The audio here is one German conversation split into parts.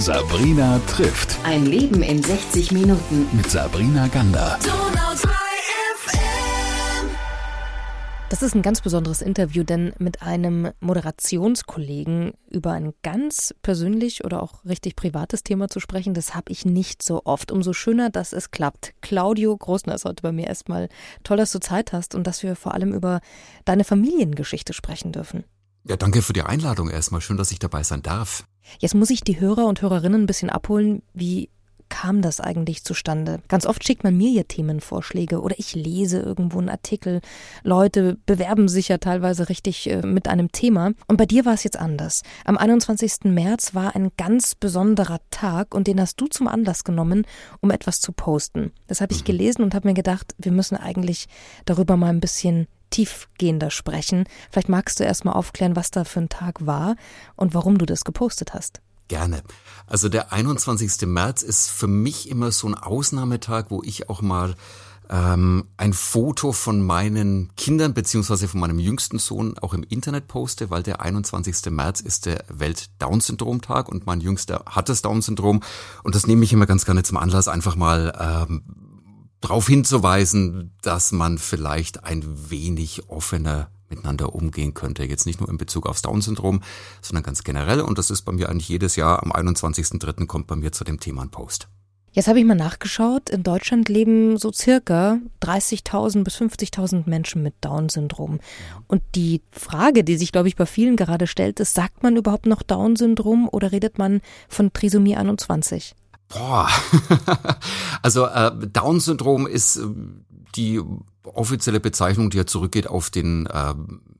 Sabrina trifft. Ein Leben in 60 Minuten. Mit Sabrina Gander. Das ist ein ganz besonderes Interview, denn mit einem Moderationskollegen über ein ganz persönlich oder auch richtig privates Thema zu sprechen, das habe ich nicht so oft. Umso schöner, dass es klappt. Claudio Großner ist heute bei mir erstmal toll, dass du Zeit hast und dass wir vor allem über deine Familiengeschichte sprechen dürfen. Ja, danke für die Einladung erstmal. Schön, dass ich dabei sein darf. Jetzt muss ich die Hörer und Hörerinnen ein bisschen abholen, wie kam das eigentlich zustande? Ganz oft schickt man mir hier Themenvorschläge oder ich lese irgendwo einen Artikel. Leute bewerben sich ja teilweise richtig äh, mit einem Thema. Und bei dir war es jetzt anders. Am 21. März war ein ganz besonderer Tag und den hast du zum Anlass genommen, um etwas zu posten. Das habe ich mhm. gelesen und habe mir gedacht, wir müssen eigentlich darüber mal ein bisschen tiefgehender sprechen. Vielleicht magst du erst mal aufklären, was da für ein Tag war und warum du das gepostet hast. Gerne. Also der 21. März ist für mich immer so ein Ausnahmetag, wo ich auch mal ähm, ein Foto von meinen Kindern beziehungsweise von meinem jüngsten Sohn auch im Internet poste, weil der 21. März ist der Welt-Down-Syndrom-Tag und mein Jüngster hat das Down-Syndrom und das nehme ich immer ganz gerne zum Anlass, einfach mal ähm, darauf hinzuweisen, dass man vielleicht ein wenig offener miteinander umgehen könnte. Jetzt nicht nur in Bezug aufs Down-Syndrom, sondern ganz generell. Und das ist bei mir eigentlich jedes Jahr am 21.03. kommt bei mir zu dem Thema ein Post. Jetzt habe ich mal nachgeschaut. In Deutschland leben so circa 30.000 bis 50.000 Menschen mit Down-Syndrom. Und die Frage, die sich, glaube ich, bei vielen gerade stellt, ist, sagt man überhaupt noch Down-Syndrom oder redet man von Trisomie 21? Boah, also äh, Down-Syndrom ist äh, die offizielle Bezeichnung, die ja zurückgeht auf den äh,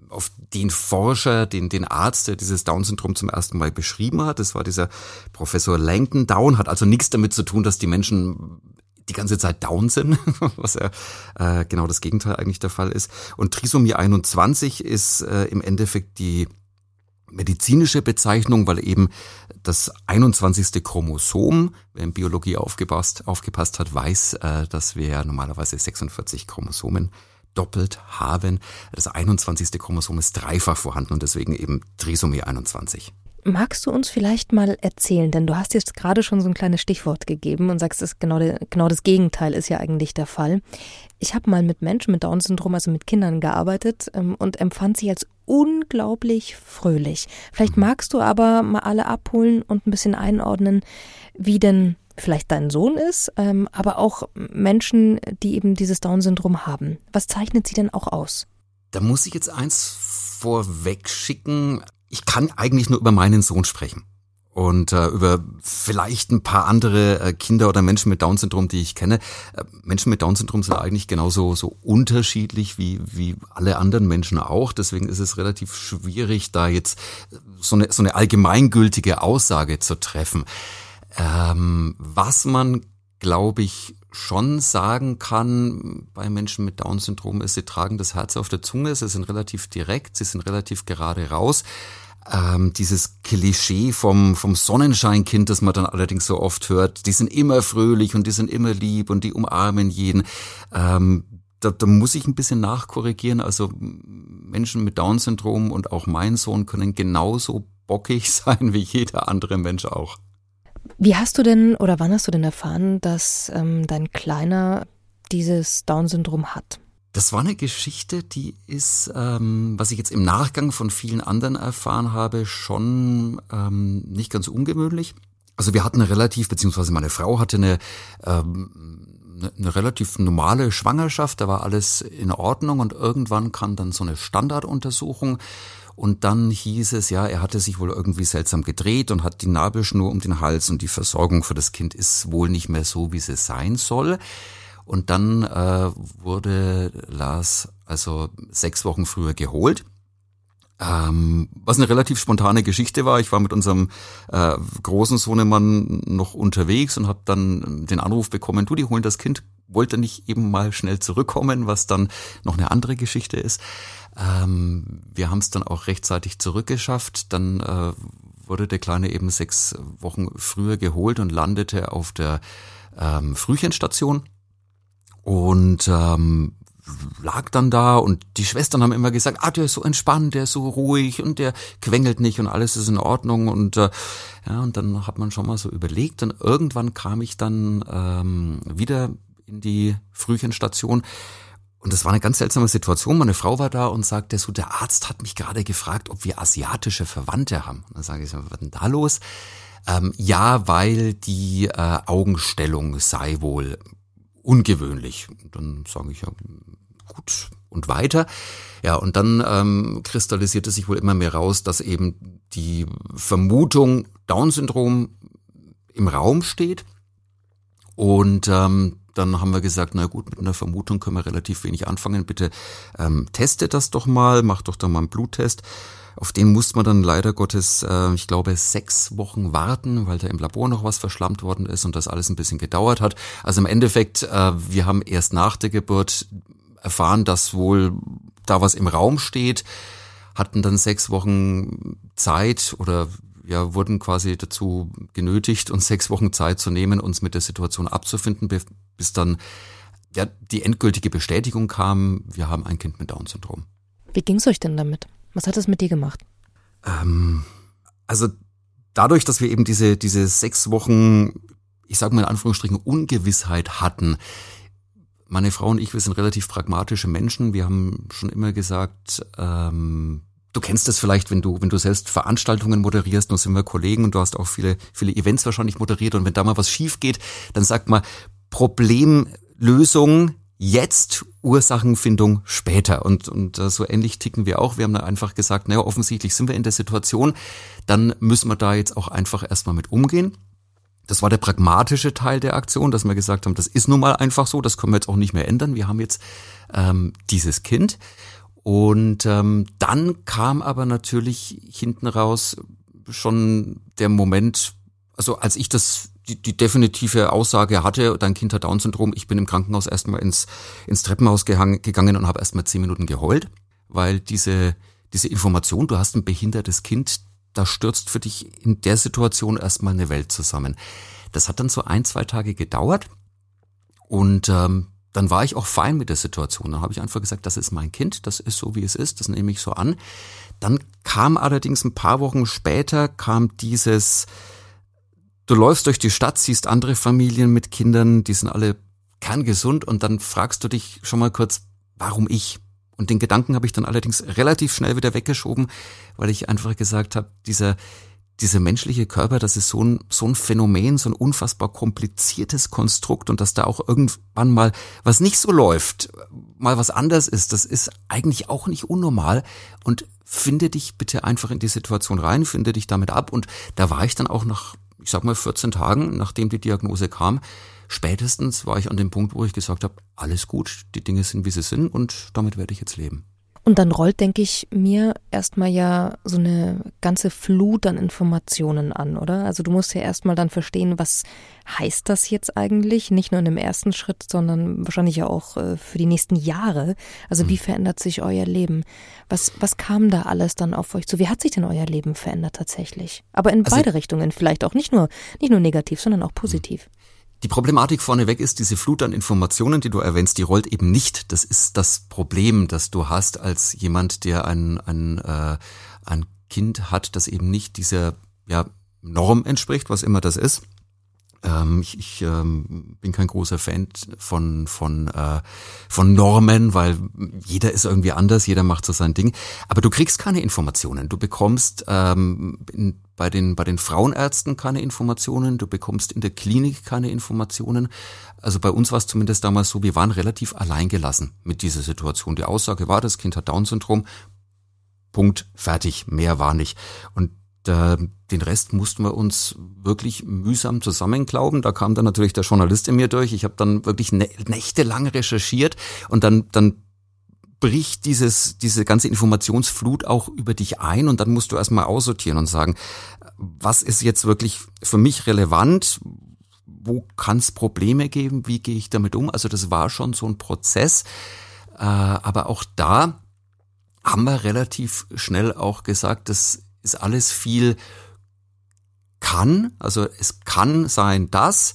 auf den Forscher, den, den Arzt, der dieses Down-Syndrom zum ersten Mal beschrieben hat. Das war dieser Professor Langton Down, hat also nichts damit zu tun, dass die Menschen die ganze Zeit down sind, was ja äh, genau das Gegenteil eigentlich der Fall ist. Und Trisomie 21 ist äh, im Endeffekt die medizinische Bezeichnung, weil eben das 21. Chromosom, wer in Biologie aufgepasst, aufgepasst hat, weiß, äh, dass wir normalerweise 46 Chromosomen doppelt haben. Das 21. Chromosom ist dreifach vorhanden und deswegen eben Trisomie 21. Magst du uns vielleicht mal erzählen, denn du hast jetzt gerade schon so ein kleines Stichwort gegeben und sagst, das genau, genau das Gegenteil ist ja eigentlich der Fall. Ich habe mal mit Menschen mit Down-Syndrom, also mit Kindern gearbeitet ähm, und empfand sie als unglaublich fröhlich. Vielleicht mhm. magst du aber mal alle abholen und ein bisschen einordnen, wie denn vielleicht dein Sohn ist, ähm, aber auch Menschen, die eben dieses Down-Syndrom haben. Was zeichnet sie denn auch aus? Da muss ich jetzt eins vorweg schicken ich kann eigentlich nur über meinen Sohn sprechen und äh, über vielleicht ein paar andere äh, Kinder oder Menschen mit Down-Syndrom, die ich kenne. Äh, Menschen mit Down-Syndrom sind eigentlich genauso so unterschiedlich wie wie alle anderen Menschen auch. Deswegen ist es relativ schwierig, da jetzt so eine so eine allgemeingültige Aussage zu treffen. Ähm, was man, glaube ich, schon sagen kann bei Menschen mit Down-Syndrom ist, sie tragen das Herz auf der Zunge, sie sind relativ direkt, sie sind relativ gerade raus ähm, dieses Klischee vom, vom Sonnenscheinkind, das man dann allerdings so oft hört, die sind immer fröhlich und die sind immer lieb und die umarmen jeden. Ähm, da, da muss ich ein bisschen nachkorrigieren. Also Menschen mit Down-Syndrom und auch mein Sohn können genauso bockig sein wie jeder andere Mensch auch. Wie hast du denn oder wann hast du denn erfahren, dass ähm, dein Kleiner dieses Down-Syndrom hat? Das war eine Geschichte, die ist, ähm, was ich jetzt im Nachgang von vielen anderen erfahren habe, schon ähm, nicht ganz ungewöhnlich. Also wir hatten relativ, beziehungsweise meine Frau hatte eine, ähm, eine, eine relativ normale Schwangerschaft, da war alles in Ordnung und irgendwann kam dann so eine Standarduntersuchung und dann hieß es, ja, er hatte sich wohl irgendwie seltsam gedreht und hat die Nabelschnur um den Hals und die Versorgung für das Kind ist wohl nicht mehr so, wie sie sein soll. Und dann äh, wurde Lars also sechs Wochen früher geholt. Ähm, was eine relativ spontane Geschichte war. Ich war mit unserem äh, großen Sohnemann noch unterwegs und habe dann den Anruf bekommen, du, die holen das Kind, wollte nicht eben mal schnell zurückkommen, was dann noch eine andere Geschichte ist. Ähm, wir haben es dann auch rechtzeitig zurückgeschafft. Dann äh, wurde der Kleine eben sechs Wochen früher geholt und landete auf der ähm, Frühchenstation und ähm, lag dann da und die Schwestern haben immer gesagt, ah, der ist so entspannt, der ist so ruhig und der quengelt nicht und alles ist in Ordnung und äh, ja, und dann hat man schon mal so überlegt und irgendwann kam ich dann ähm, wieder in die Frühchenstation und das war eine ganz seltsame Situation. Meine Frau war da und sagte so, der Arzt hat mich gerade gefragt, ob wir asiatische Verwandte haben. Und dann sage ich, was ist denn da los? Ähm, ja, weil die äh, Augenstellung sei wohl ungewöhnlich. Und dann sage ich ja, gut und weiter. Ja, und dann ähm, kristallisierte sich wohl immer mehr raus, dass eben die Vermutung Down-Syndrom im Raum steht. Und ähm, dann haben wir gesagt, na gut, mit einer Vermutung können wir relativ wenig anfangen. Bitte ähm, teste das doch mal, mach doch da mal einen Bluttest. Auf den musste man dann leider Gottes, äh, ich glaube, sechs Wochen warten, weil da im Labor noch was verschlammt worden ist und das alles ein bisschen gedauert hat. Also im Endeffekt, äh, wir haben erst nach der Geburt erfahren, dass wohl da was im Raum steht, hatten dann sechs Wochen Zeit oder ja, wurden quasi dazu genötigt, uns sechs Wochen Zeit zu nehmen, uns mit der Situation abzufinden, bis dann ja, die endgültige Bestätigung kam, wir haben ein Kind mit Down-Syndrom. Wie ging's euch denn damit? Was hat es mit dir gemacht? Ähm, also dadurch, dass wir eben diese, diese sechs Wochen, ich sage mal in Anführungsstrichen, Ungewissheit hatten, meine Frau und ich, wir sind relativ pragmatische Menschen. Wir haben schon immer gesagt, ähm, du kennst das vielleicht, wenn du, wenn du selbst Veranstaltungen moderierst, nun sind wir Kollegen und du hast auch viele, viele Events wahrscheinlich moderiert und wenn da mal was schief geht, dann sagt man Problemlösung jetzt, Ursachenfindung später. Und, und äh, so ähnlich ticken wir auch. Wir haben da einfach gesagt, naja, offensichtlich sind wir in der Situation, dann müssen wir da jetzt auch einfach erstmal mit umgehen. Das war der pragmatische Teil der Aktion, dass wir gesagt haben, das ist nun mal einfach so, das können wir jetzt auch nicht mehr ändern. Wir haben jetzt ähm, dieses Kind. Und ähm, dann kam aber natürlich hinten raus schon der Moment, also als ich das die, die definitive Aussage hatte, dein Kind hat Down-Syndrom, ich bin im Krankenhaus erstmal ins, ins Treppenhaus gehangen, gegangen und habe erstmal zehn Minuten geheult, weil diese, diese Information, du hast ein behindertes Kind, da stürzt für dich in der Situation erstmal eine Welt zusammen. Das hat dann so ein, zwei Tage gedauert und ähm, dann war ich auch fein mit der Situation. Dann habe ich einfach gesagt, das ist mein Kind, das ist so, wie es ist, das nehme ich so an. Dann kam allerdings ein paar Wochen später, kam dieses, du läufst durch die Stadt, siehst andere Familien mit Kindern, die sind alle kerngesund und dann fragst du dich schon mal kurz, warum ich? Und den Gedanken habe ich dann allerdings relativ schnell wieder weggeschoben, weil ich einfach gesagt habe, dieser dieser menschliche Körper, das ist so ein, so ein Phänomen, so ein unfassbar kompliziertes Konstrukt und dass da auch irgendwann mal was nicht so läuft, mal was anders ist, das ist eigentlich auch nicht unnormal und finde dich bitte einfach in die Situation rein, finde dich damit ab und da war ich dann auch nach, ich sag mal 14 Tagen, nachdem die Diagnose kam, spätestens war ich an dem Punkt, wo ich gesagt habe, alles gut, die Dinge sind wie sie sind und damit werde ich jetzt leben. Und dann rollt, denke ich, mir erstmal ja so eine ganze Flut an Informationen an, oder? Also du musst ja erstmal dann verstehen, was heißt das jetzt eigentlich? Nicht nur in dem ersten Schritt, sondern wahrscheinlich ja auch äh, für die nächsten Jahre. Also wie mhm. verändert sich euer Leben? Was, was kam da alles dann auf euch zu? Wie hat sich denn euer Leben verändert tatsächlich? Aber in also, beide Richtungen vielleicht auch. Nicht nur, nicht nur negativ, sondern auch positiv. Die Problematik vorneweg ist, diese Flut an Informationen, die du erwähnst, die rollt eben nicht. Das ist das Problem, das du hast als jemand, der ein, ein, äh, ein Kind hat, das eben nicht dieser ja, Norm entspricht, was immer das ist. Ähm, ich ich ähm, bin kein großer Fan von, von, äh, von Normen, weil jeder ist irgendwie anders, jeder macht so sein Ding. Aber du kriegst keine Informationen. Du bekommst ähm, in, bei, den, bei den Frauenärzten keine Informationen, du bekommst in der Klinik keine Informationen. Also bei uns war es zumindest damals so, wir waren relativ alleingelassen mit dieser Situation. Die Aussage war, das Kind hat Down-Syndrom. Punkt, fertig, mehr war nicht. Und da, den Rest mussten wir uns wirklich mühsam zusammenklauben. Da kam dann natürlich der Journalist in mir durch. Ich habe dann wirklich nächtelang recherchiert und dann, dann bricht dieses, diese ganze Informationsflut auch über dich ein und dann musst du erstmal aussortieren und sagen, was ist jetzt wirklich für mich relevant? Wo kann es Probleme geben? Wie gehe ich damit um? Also das war schon so ein Prozess. Äh, aber auch da haben wir relativ schnell auch gesagt, das ist alles viel kann, also es kann sein, dass,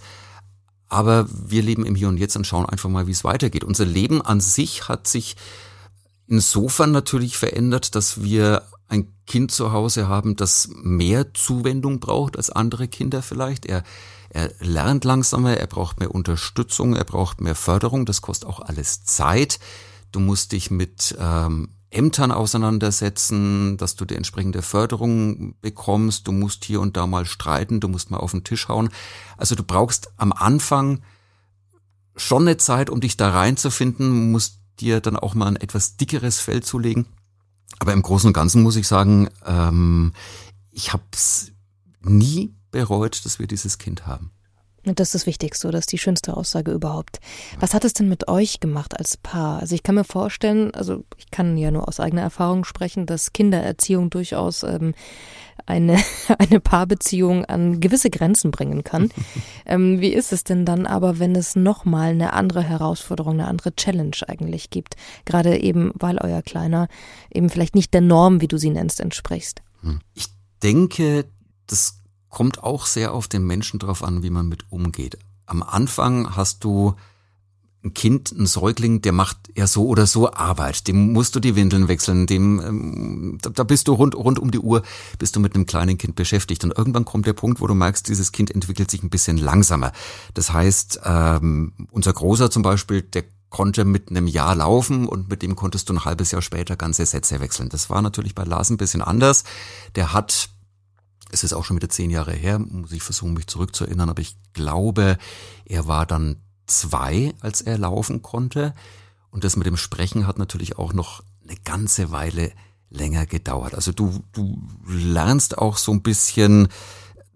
Aber wir leben im Hier und Jetzt und schauen einfach mal, wie es weitergeht. Unser Leben an sich hat sich insofern natürlich verändert, dass wir ein Kind zu Hause haben, das mehr Zuwendung braucht als andere Kinder vielleicht. Er, er lernt langsamer, er braucht mehr Unterstützung, er braucht mehr Förderung. Das kostet auch alles Zeit. Du musst dich mit ähm, Ämtern auseinandersetzen, dass du die entsprechende Förderung bekommst. Du musst hier und da mal streiten, du musst mal auf den Tisch hauen. Also du brauchst am Anfang schon eine Zeit, um dich da reinzufinden, musst dir dann auch mal ein etwas dickeres Fell zulegen. Aber im Großen und Ganzen muss ich sagen, ähm, ich habe es nie bereut, dass wir dieses Kind haben. Das ist das Wichtigste, das ist die schönste Aussage überhaupt. Was hat es denn mit euch gemacht als Paar? Also ich kann mir vorstellen, also ich kann ja nur aus eigener Erfahrung sprechen, dass Kindererziehung durchaus ähm, eine, eine Paarbeziehung an gewisse Grenzen bringen kann. ähm, wie ist es denn dann aber, wenn es nochmal eine andere Herausforderung, eine andere Challenge eigentlich gibt? Gerade eben, weil euer Kleiner eben vielleicht nicht der Norm, wie du sie nennst, entsprichst. Hm. Ich denke, das kommt auch sehr auf den Menschen drauf an, wie man mit umgeht. Am Anfang hast du ein Kind, ein Säugling, der macht ja so oder so Arbeit. Dem musst du die Windeln wechseln, dem ähm, da, da bist du rund rund um die Uhr bist du mit einem kleinen Kind beschäftigt und irgendwann kommt der Punkt, wo du merkst, dieses Kind entwickelt sich ein bisschen langsamer. Das heißt, ähm, unser Großer zum Beispiel, der konnte mit einem Jahr laufen und mit dem konntest du ein halbes Jahr später ganze Sätze wechseln. Das war natürlich bei Lars ein bisschen anders. Der hat es ist auch schon wieder zehn Jahre her, muss ich versuchen, mich zurückzuerinnern, aber ich glaube, er war dann zwei, als er laufen konnte. Und das mit dem Sprechen hat natürlich auch noch eine ganze Weile länger gedauert. Also du, du lernst auch so ein bisschen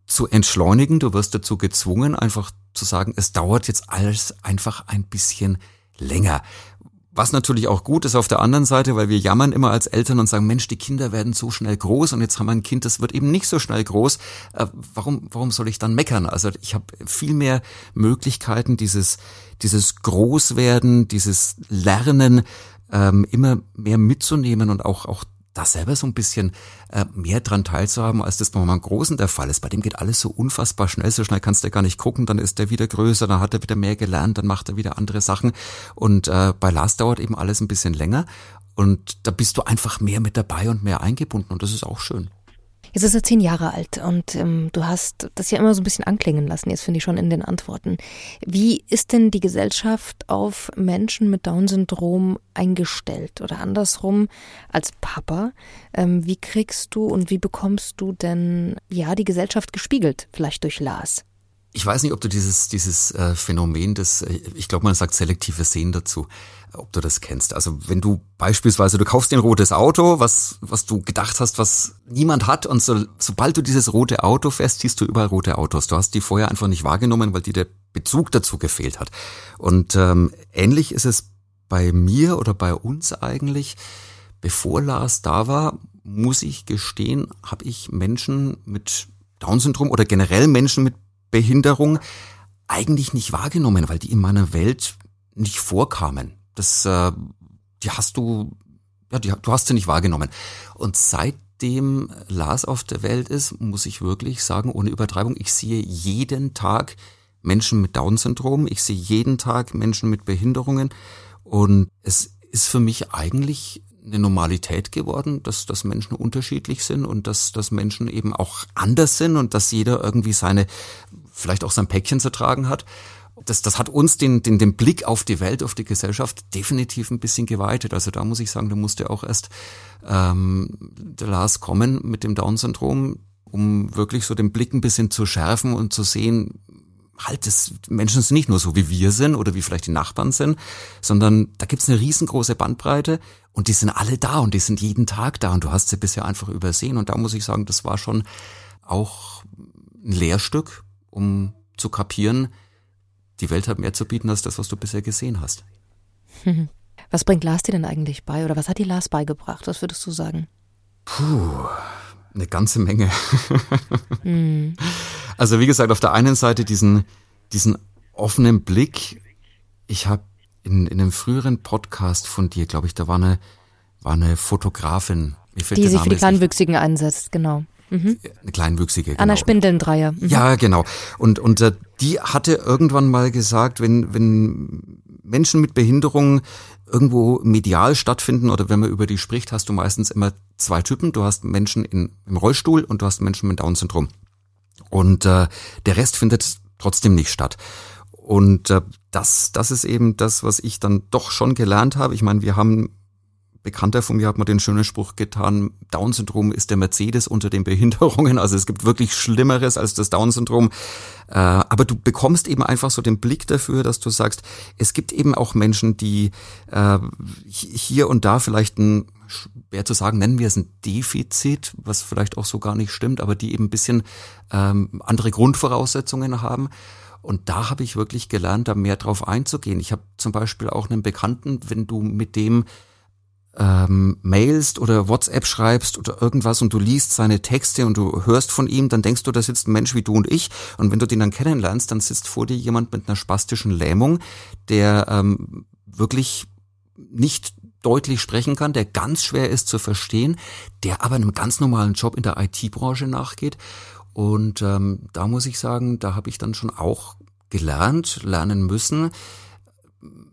zu entschleunigen. Du wirst dazu gezwungen, einfach zu sagen, es dauert jetzt alles einfach ein bisschen länger. Was natürlich auch gut ist auf der anderen Seite, weil wir jammern immer als Eltern und sagen, Mensch, die Kinder werden so schnell groß und jetzt haben wir ein Kind, das wird eben nicht so schnell groß. Äh, warum, warum soll ich dann meckern? Also ich habe viel mehr Möglichkeiten, dieses, dieses Großwerden, dieses Lernen ähm, immer mehr mitzunehmen und auch, auch da selber so ein bisschen äh, mehr dran teilzuhaben, als das bei meinem Großen der Fall ist. Bei dem geht alles so unfassbar schnell, so schnell kannst du gar nicht gucken, dann ist er wieder größer, dann hat er wieder mehr gelernt, dann macht er wieder andere Sachen. Und äh, bei Lars dauert eben alles ein bisschen länger. Und da bist du einfach mehr mit dabei und mehr eingebunden und das ist auch schön. Jetzt ist er zehn Jahre alt und ähm, du hast das ja immer so ein bisschen anklingen lassen, jetzt finde ich schon in den Antworten. Wie ist denn die Gesellschaft auf Menschen mit Down-Syndrom eingestellt oder andersrum als Papa? Ähm, wie kriegst du und wie bekommst du denn ja die Gesellschaft gespiegelt, vielleicht durch Lars? Ich weiß nicht, ob du dieses, dieses äh, Phänomen des, äh, ich glaube, man sagt selektives Sehen dazu, ob du das kennst. Also wenn du beispielsweise, du kaufst dir ein rotes Auto, was, was du gedacht hast, was niemand hat, und so, sobald du dieses rote Auto fährst, siehst du überall rote Autos. Du hast die vorher einfach nicht wahrgenommen, weil dir der Bezug dazu gefehlt hat. Und ähm, ähnlich ist es bei mir oder bei uns eigentlich. Bevor Lars da war, muss ich gestehen, habe ich Menschen mit Down-Syndrom oder generell Menschen mit Behinderung eigentlich nicht wahrgenommen, weil die in meiner Welt nicht vorkamen. Das, äh, die hast du, ja, die, du hast sie nicht wahrgenommen. Und seitdem Lars auf der Welt ist, muss ich wirklich sagen, ohne Übertreibung, ich sehe jeden Tag Menschen mit Down-Syndrom, ich sehe jeden Tag Menschen mit Behinderungen und es ist für mich eigentlich eine Normalität geworden, dass, dass Menschen unterschiedlich sind und dass, dass Menschen eben auch anders sind und dass jeder irgendwie seine, vielleicht auch sein Päckchen zu tragen hat. Das, das hat uns den, den, den Blick auf die Welt, auf die Gesellschaft definitiv ein bisschen geweitet. Also da muss ich sagen, da musste auch erst ähm, der Lars kommen mit dem Down-Syndrom, um wirklich so den Blick ein bisschen zu schärfen und zu sehen, halt, das Menschen sind nicht nur so, wie wir sind oder wie vielleicht die Nachbarn sind, sondern da gibt's eine riesengroße Bandbreite und die sind alle da und die sind jeden Tag da und du hast sie bisher einfach übersehen. Und da muss ich sagen, das war schon auch ein Lehrstück, um zu kapieren, die Welt hat mehr zu bieten als das, was du bisher gesehen hast. Was bringt Lars dir denn eigentlich bei oder was hat dir Lars beigebracht? Was würdest du sagen? Puh, eine ganze Menge. hm. Also wie gesagt, auf der einen Seite diesen, diesen offenen Blick. Ich habe in, in einem früheren Podcast von dir, glaube ich, da war eine, war eine Fotografin. die sich für die Kleinwüchsigen einsetzt, genau. Mhm. Eine kleinwüchsige. Genau. Anna Spindelndreier. Mhm. Ja, genau. Und, und äh, die hatte irgendwann mal gesagt, wenn, wenn Menschen mit Behinderung irgendwo medial stattfinden oder wenn man über die spricht, hast du meistens immer zwei Typen. Du hast Menschen in, im Rollstuhl und du hast Menschen mit Down-Syndrom. Und äh, der Rest findet trotzdem nicht statt. Und äh, das, das ist eben das, was ich dann doch schon gelernt habe. Ich meine, wir haben Bekannter von mir hat mir den schönen Spruch getan, Down-Syndrom ist der Mercedes unter den Behinderungen. Also es gibt wirklich Schlimmeres als das Down-Syndrom. Äh, aber du bekommst eben einfach so den Blick dafür, dass du sagst, es gibt eben auch Menschen, die äh, hier und da vielleicht ein, schwer zu sagen, nennen wir es ein Defizit, was vielleicht auch so gar nicht stimmt, aber die eben ein bisschen ähm, andere Grundvoraussetzungen haben. Und da habe ich wirklich gelernt, da mehr drauf einzugehen. Ich habe zum Beispiel auch einen Bekannten, wenn du mit dem ähm, mailst oder WhatsApp schreibst oder irgendwas und du liest seine Texte und du hörst von ihm, dann denkst du, da sitzt ein Mensch wie du und ich. Und wenn du den dann kennenlernst, dann sitzt vor dir jemand mit einer spastischen Lähmung, der ähm, wirklich nicht deutlich sprechen kann, der ganz schwer ist zu verstehen, der aber einem ganz normalen Job in der IT-Branche nachgeht. Und ähm, da muss ich sagen, da habe ich dann schon auch gelernt, lernen müssen,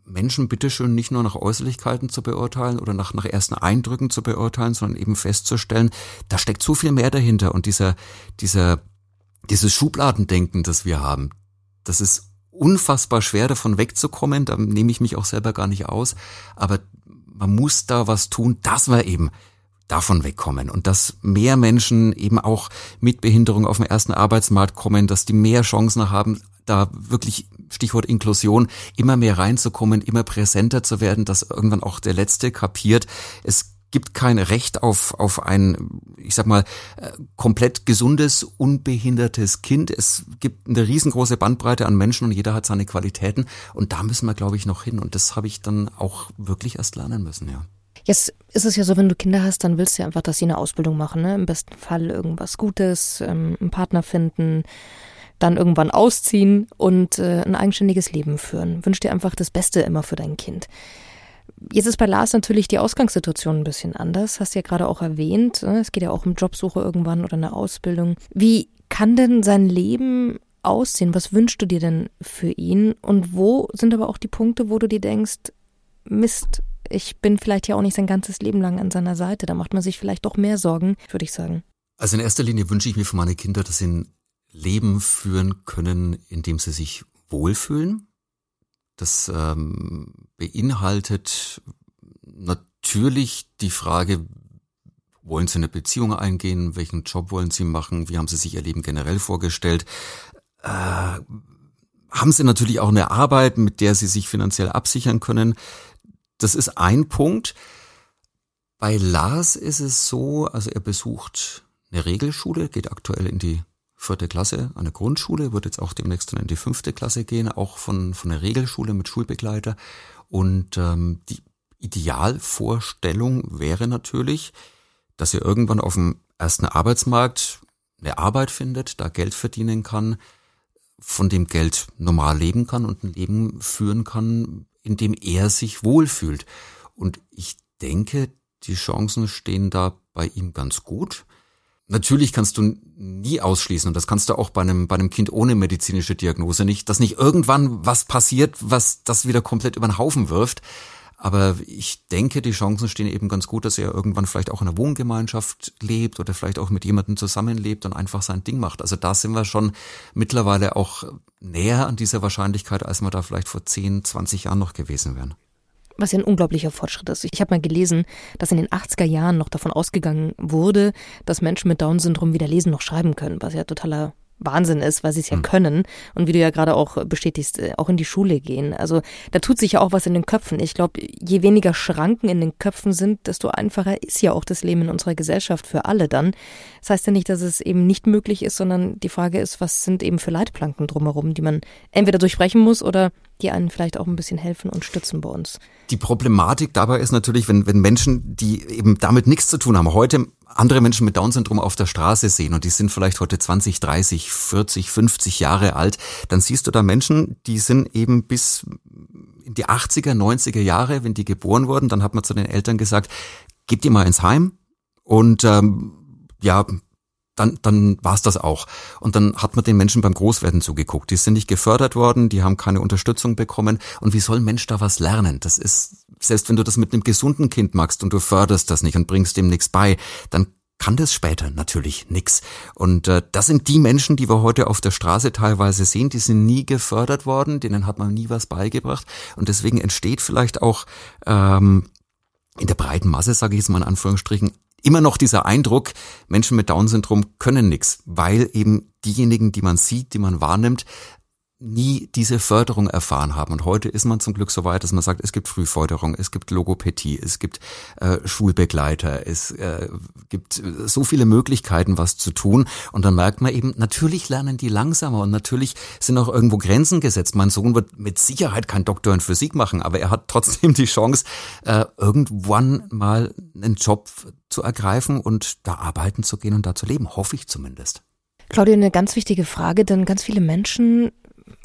Menschen bitteschön nicht nur nach Äußerlichkeiten zu beurteilen oder nach, nach ersten Eindrücken zu beurteilen, sondern eben festzustellen, da steckt so viel mehr dahinter und dieser, dieser, dieses Schubladendenken, das wir haben, das ist unfassbar schwer davon wegzukommen, da nehme ich mich auch selber gar nicht aus, aber man muss da was tun, dass wir eben davon wegkommen und dass mehr Menschen eben auch mit Behinderung auf den ersten Arbeitsmarkt kommen, dass die mehr Chancen haben, da wirklich Stichwort Inklusion, immer mehr reinzukommen, immer präsenter zu werden, dass irgendwann auch der Letzte kapiert, es gibt kein Recht auf, auf ein, ich sag mal, äh, komplett gesundes, unbehindertes Kind. Es gibt eine riesengroße Bandbreite an Menschen und jeder hat seine Qualitäten. Und da müssen wir, glaube ich, noch hin. Und das habe ich dann auch wirklich erst lernen müssen, ja. Jetzt ist es ja so, wenn du Kinder hast, dann willst du ja einfach, dass sie eine Ausbildung machen. Ne? Im besten Fall irgendwas Gutes, ähm, einen Partner finden, dann irgendwann ausziehen und äh, ein eigenständiges Leben führen. Wünsch dir einfach das Beste immer für dein Kind. Jetzt ist bei Lars natürlich die Ausgangssituation ein bisschen anders. Hast du ja gerade auch erwähnt. Ne? Es geht ja auch um Jobsuche irgendwann oder eine Ausbildung. Wie kann denn sein Leben aussehen? Was wünschst du dir denn für ihn? Und wo sind aber auch die Punkte, wo du dir denkst, Mist, ich bin vielleicht ja auch nicht sein ganzes Leben lang an seiner Seite. Da macht man sich vielleicht doch mehr Sorgen, würde ich sagen. Also in erster Linie wünsche ich mir für meine Kinder, dass sie ein Leben führen können, in dem sie sich wohlfühlen. Das ähm, beinhaltet natürlich die Frage, wollen Sie eine Beziehung eingehen? Welchen Job wollen Sie machen? Wie haben Sie sich Ihr Leben generell vorgestellt? Äh, haben Sie natürlich auch eine Arbeit, mit der Sie sich finanziell absichern können? Das ist ein Punkt. Bei Lars ist es so, also er besucht eine Regelschule, geht aktuell in die vierte Klasse an der Grundschule, wird jetzt auch demnächst dann in die fünfte Klasse gehen, auch von, von der Regelschule mit Schulbegleiter. Und ähm, die Idealvorstellung wäre natürlich, dass er irgendwann auf dem ersten Arbeitsmarkt eine Arbeit findet, da Geld verdienen kann, von dem Geld normal leben kann und ein Leben führen kann, in dem er sich wohlfühlt. Und ich denke, die Chancen stehen da bei ihm ganz gut. Natürlich kannst du nie ausschließen, und das kannst du auch bei einem, bei einem Kind ohne medizinische Diagnose nicht, dass nicht irgendwann was passiert, was das wieder komplett über den Haufen wirft. Aber ich denke, die Chancen stehen eben ganz gut, dass er irgendwann vielleicht auch in einer Wohngemeinschaft lebt oder vielleicht auch mit jemandem zusammenlebt und einfach sein Ding macht. Also da sind wir schon mittlerweile auch näher an dieser Wahrscheinlichkeit, als wir da vielleicht vor 10, 20 Jahren noch gewesen wären was ja ein unglaublicher Fortschritt ist. Ich habe mal gelesen, dass in den 80er Jahren noch davon ausgegangen wurde, dass Menschen mit Down-Syndrom weder lesen noch schreiben können, was ja totaler Wahnsinn ist, weil sie es ja mhm. können und wie du ja gerade auch bestätigst, äh, auch in die Schule gehen. Also da tut sich ja auch was in den Köpfen. Ich glaube, je weniger Schranken in den Köpfen sind, desto einfacher ist ja auch das Leben in unserer Gesellschaft für alle dann. Das heißt ja nicht, dass es eben nicht möglich ist, sondern die Frage ist, was sind eben für Leitplanken drumherum, die man entweder durchbrechen muss oder die einen vielleicht auch ein bisschen helfen und stützen bei uns. Die Problematik dabei ist natürlich, wenn, wenn Menschen, die eben damit nichts zu tun haben, heute andere Menschen mit Down-Syndrom auf der Straße sehen und die sind vielleicht heute 20, 30, 40, 50 Jahre alt, dann siehst du da Menschen, die sind eben bis in die 80er, 90er Jahre, wenn die geboren wurden, dann hat man zu den Eltern gesagt, gib die mal ins Heim und ähm, ja, dann, dann war es das auch. Und dann hat man den Menschen beim Großwerden zugeguckt. Die sind nicht gefördert worden, die haben keine Unterstützung bekommen. Und wie soll ein Mensch da was lernen? Das ist, selbst wenn du das mit einem gesunden Kind machst und du förderst das nicht und bringst dem nichts bei, dann kann das später natürlich nix. Und äh, das sind die Menschen, die wir heute auf der Straße teilweise sehen, die sind nie gefördert worden, denen hat man nie was beigebracht. Und deswegen entsteht vielleicht auch ähm, in der breiten Masse, sage ich jetzt mal in Anführungsstrichen, immer noch dieser Eindruck, Menschen mit Down-Syndrom können nichts, weil eben diejenigen, die man sieht, die man wahrnimmt, nie diese Förderung erfahren haben. Und heute ist man zum Glück so weit, dass man sagt, es gibt Frühförderung, es gibt Logopädie, es gibt äh, Schulbegleiter, es äh, gibt so viele Möglichkeiten, was zu tun. Und dann merkt man eben, natürlich lernen die langsamer und natürlich sind auch irgendwo Grenzen gesetzt. Mein Sohn wird mit Sicherheit kein Doktor in Physik machen, aber er hat trotzdem die Chance, äh, irgendwann mal einen Job zu ergreifen und da arbeiten zu gehen und da zu leben. Hoffe ich zumindest. Claudia, eine ganz wichtige Frage, denn ganz viele Menschen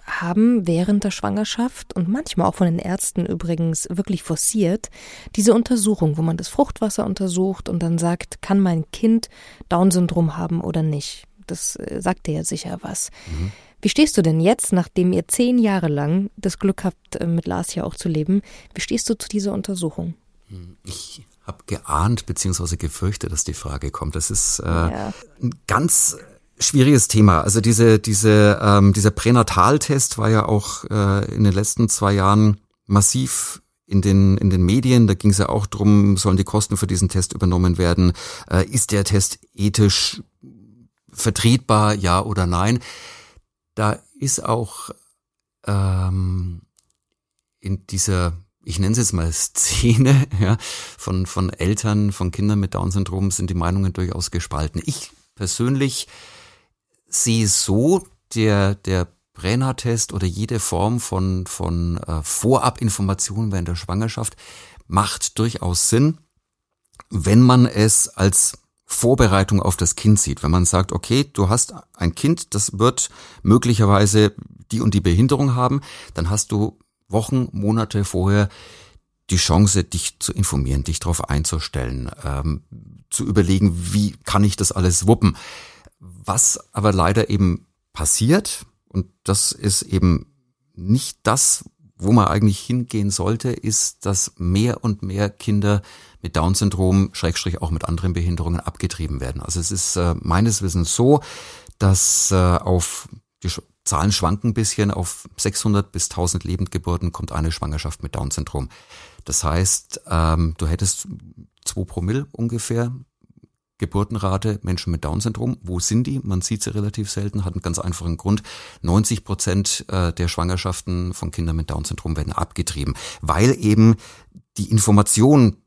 haben während der Schwangerschaft und manchmal auch von den Ärzten übrigens wirklich forciert diese Untersuchung, wo man das Fruchtwasser untersucht und dann sagt, kann mein Kind Down-Syndrom haben oder nicht. Das äh, sagt dir ja sicher was. Mhm. Wie stehst du denn jetzt, nachdem ihr zehn Jahre lang das Glück habt, äh, mit Lars hier auch zu leben, wie stehst du zu dieser Untersuchung? Ich habe geahnt bzw. gefürchtet, dass die Frage kommt. Das ist äh, ja. ein ganz Schwieriges Thema. Also diese, diese, ähm, dieser Pränataltest war ja auch äh, in den letzten zwei Jahren massiv in den, in den Medien. Da ging es ja auch drum, sollen die Kosten für diesen Test übernommen werden? Äh, ist der Test ethisch vertretbar, ja oder nein? Da ist auch ähm, in dieser, ich nenne es jetzt mal Szene, ja, von, von Eltern, von Kindern mit Down-Syndrom sind die Meinungen durchaus gespalten. Ich persönlich sehe so, der, der Brenner-Test oder jede Form von, von äh, Vorabinformationen während der Schwangerschaft macht durchaus Sinn, wenn man es als Vorbereitung auf das Kind sieht. Wenn man sagt, okay, du hast ein Kind, das wird möglicherweise die und die Behinderung haben, dann hast du Wochen, Monate vorher die Chance, dich zu informieren, dich darauf einzustellen, ähm, zu überlegen, wie kann ich das alles wuppen. Was aber leider eben passiert, und das ist eben nicht das, wo man eigentlich hingehen sollte, ist, dass mehr und mehr Kinder mit Down-Syndrom, Schrägstrich auch mit anderen Behinderungen abgetrieben werden. Also es ist äh, meines Wissens so, dass äh, auf die Zahlen schwanken ein bisschen, auf 600 bis 1000 Lebendgeburten kommt eine Schwangerschaft mit Down-Syndrom. Das heißt, ähm, du hättest zwei Promille ungefähr Geburtenrate Menschen mit Down-Syndrom. Wo sind die? Man sieht sie relativ selten, hat einen ganz einfachen Grund. 90 Prozent äh, der Schwangerschaften von Kindern mit Down-Syndrom werden abgetrieben, weil eben die Information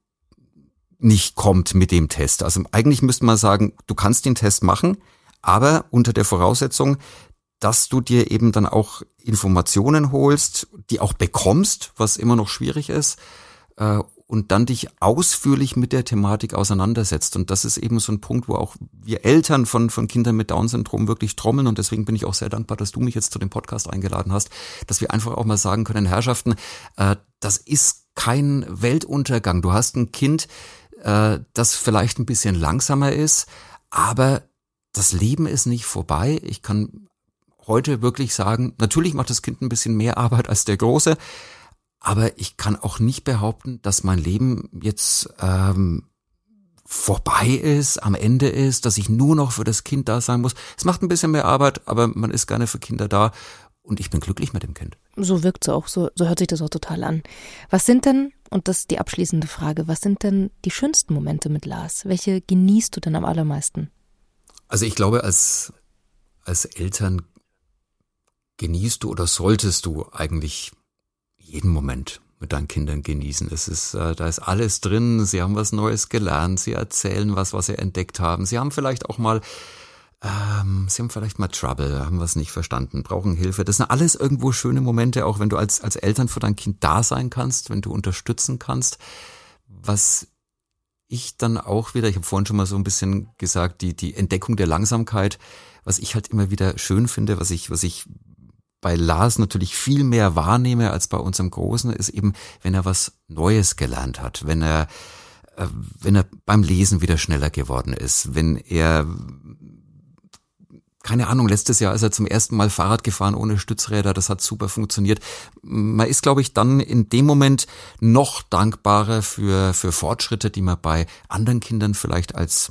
nicht kommt mit dem Test. Also eigentlich müsste man sagen, du kannst den Test machen, aber unter der Voraussetzung, dass du dir eben dann auch Informationen holst, die auch bekommst, was immer noch schwierig ist, äh, und dann dich ausführlich mit der Thematik auseinandersetzt. Und das ist eben so ein Punkt, wo auch wir Eltern von, von Kindern mit Down-Syndrom wirklich trommeln. Und deswegen bin ich auch sehr dankbar, dass du mich jetzt zu dem Podcast eingeladen hast, dass wir einfach auch mal sagen können, Herrschaften, äh, das ist kein Weltuntergang. Du hast ein Kind, äh, das vielleicht ein bisschen langsamer ist, aber das Leben ist nicht vorbei. Ich kann heute wirklich sagen, natürlich macht das Kind ein bisschen mehr Arbeit als der Große, aber ich kann auch nicht behaupten, dass mein Leben jetzt ähm, vorbei ist, am Ende ist, dass ich nur noch für das Kind da sein muss. Es macht ein bisschen mehr Arbeit, aber man ist gerne für Kinder da und ich bin glücklich mit dem Kind. So wirkt es auch, so, so hört sich das auch total an. Was sind denn, und das ist die abschließende Frage, was sind denn die schönsten Momente mit Lars? Welche genießt du denn am allermeisten? Also ich glaube, als, als Eltern genießt du oder solltest du eigentlich jeden Moment mit deinen Kindern genießen. Es ist, äh, da ist alles drin. Sie haben was Neues gelernt. Sie erzählen was, was sie entdeckt haben. Sie haben vielleicht auch mal, ähm, sie haben vielleicht mal Trouble, haben was nicht verstanden, brauchen Hilfe. Das sind alles irgendwo schöne Momente, auch wenn du als, als Eltern für dein Kind da sein kannst, wenn du unterstützen kannst. Was ich dann auch wieder, ich habe vorhin schon mal so ein bisschen gesagt, die, die Entdeckung der Langsamkeit, was ich halt immer wieder schön finde, was ich, was ich bei Lars natürlich viel mehr wahrnehme als bei unserem Großen, ist eben, wenn er was Neues gelernt hat, wenn er, äh, wenn er beim Lesen wieder schneller geworden ist, wenn er keine Ahnung, letztes Jahr ist er zum ersten Mal Fahrrad gefahren ohne Stützräder, das hat super funktioniert. Man ist, glaube ich, dann in dem Moment noch dankbarer für, für Fortschritte, die man bei anderen Kindern vielleicht als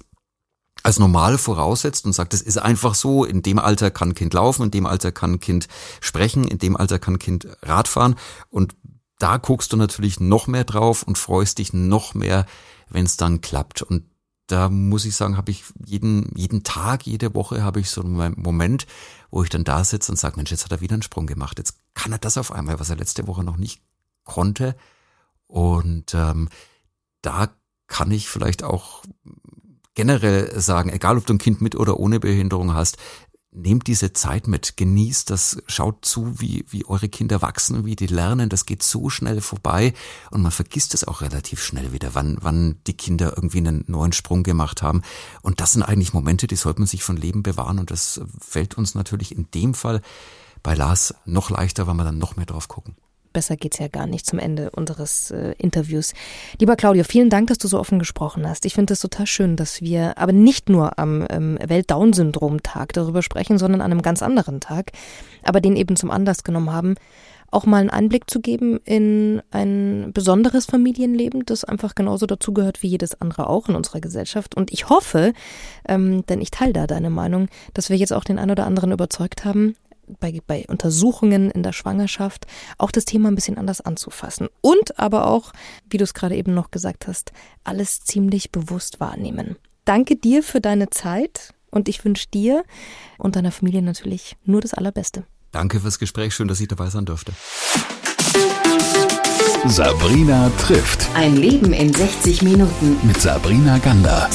als normal voraussetzt und sagt, es ist einfach so, in dem Alter kann Kind laufen, in dem Alter kann Kind sprechen, in dem Alter kann Kind Radfahren und da guckst du natürlich noch mehr drauf und freust dich noch mehr, wenn es dann klappt. Und da muss ich sagen, habe ich jeden, jeden Tag, jede Woche habe ich so einen Moment, wo ich dann da sitze und sage, Mensch, jetzt hat er wieder einen Sprung gemacht. Jetzt kann er das auf einmal, was er letzte Woche noch nicht konnte. Und ähm, da kann ich vielleicht auch generell sagen, egal ob du ein Kind mit oder ohne Behinderung hast, nehmt diese Zeit mit, genießt das, schaut zu, wie, wie eure Kinder wachsen, wie die lernen, das geht so schnell vorbei und man vergisst es auch relativ schnell wieder, wann, wann die Kinder irgendwie einen neuen Sprung gemacht haben. Und das sind eigentlich Momente, die sollte man sich von Leben bewahren und das fällt uns natürlich in dem Fall bei Lars noch leichter, weil wir dann noch mehr drauf gucken besser geht's ja gar nicht zum Ende unseres äh, Interviews. Lieber Claudio, vielen Dank, dass du so offen gesprochen hast. Ich finde es total schön, dass wir aber nicht nur am ähm, Welt-Down-Syndrom-Tag darüber sprechen, sondern an einem ganz anderen Tag, aber den eben zum Anlass genommen haben, auch mal einen Einblick zu geben in ein besonderes Familienleben, das einfach genauso dazugehört wie jedes andere auch in unserer Gesellschaft. Und ich hoffe, ähm, denn ich teile da deine Meinung, dass wir jetzt auch den einen oder anderen überzeugt haben, bei, bei Untersuchungen in der Schwangerschaft auch das Thema ein bisschen anders anzufassen. Und aber auch, wie du es gerade eben noch gesagt hast, alles ziemlich bewusst wahrnehmen. Danke dir für deine Zeit und ich wünsche dir und deiner Familie natürlich nur das Allerbeste. Danke fürs Gespräch, schön, dass ich dabei sein durfte. Sabrina trifft. Ein Leben in 60 Minuten. Mit Sabrina Gander.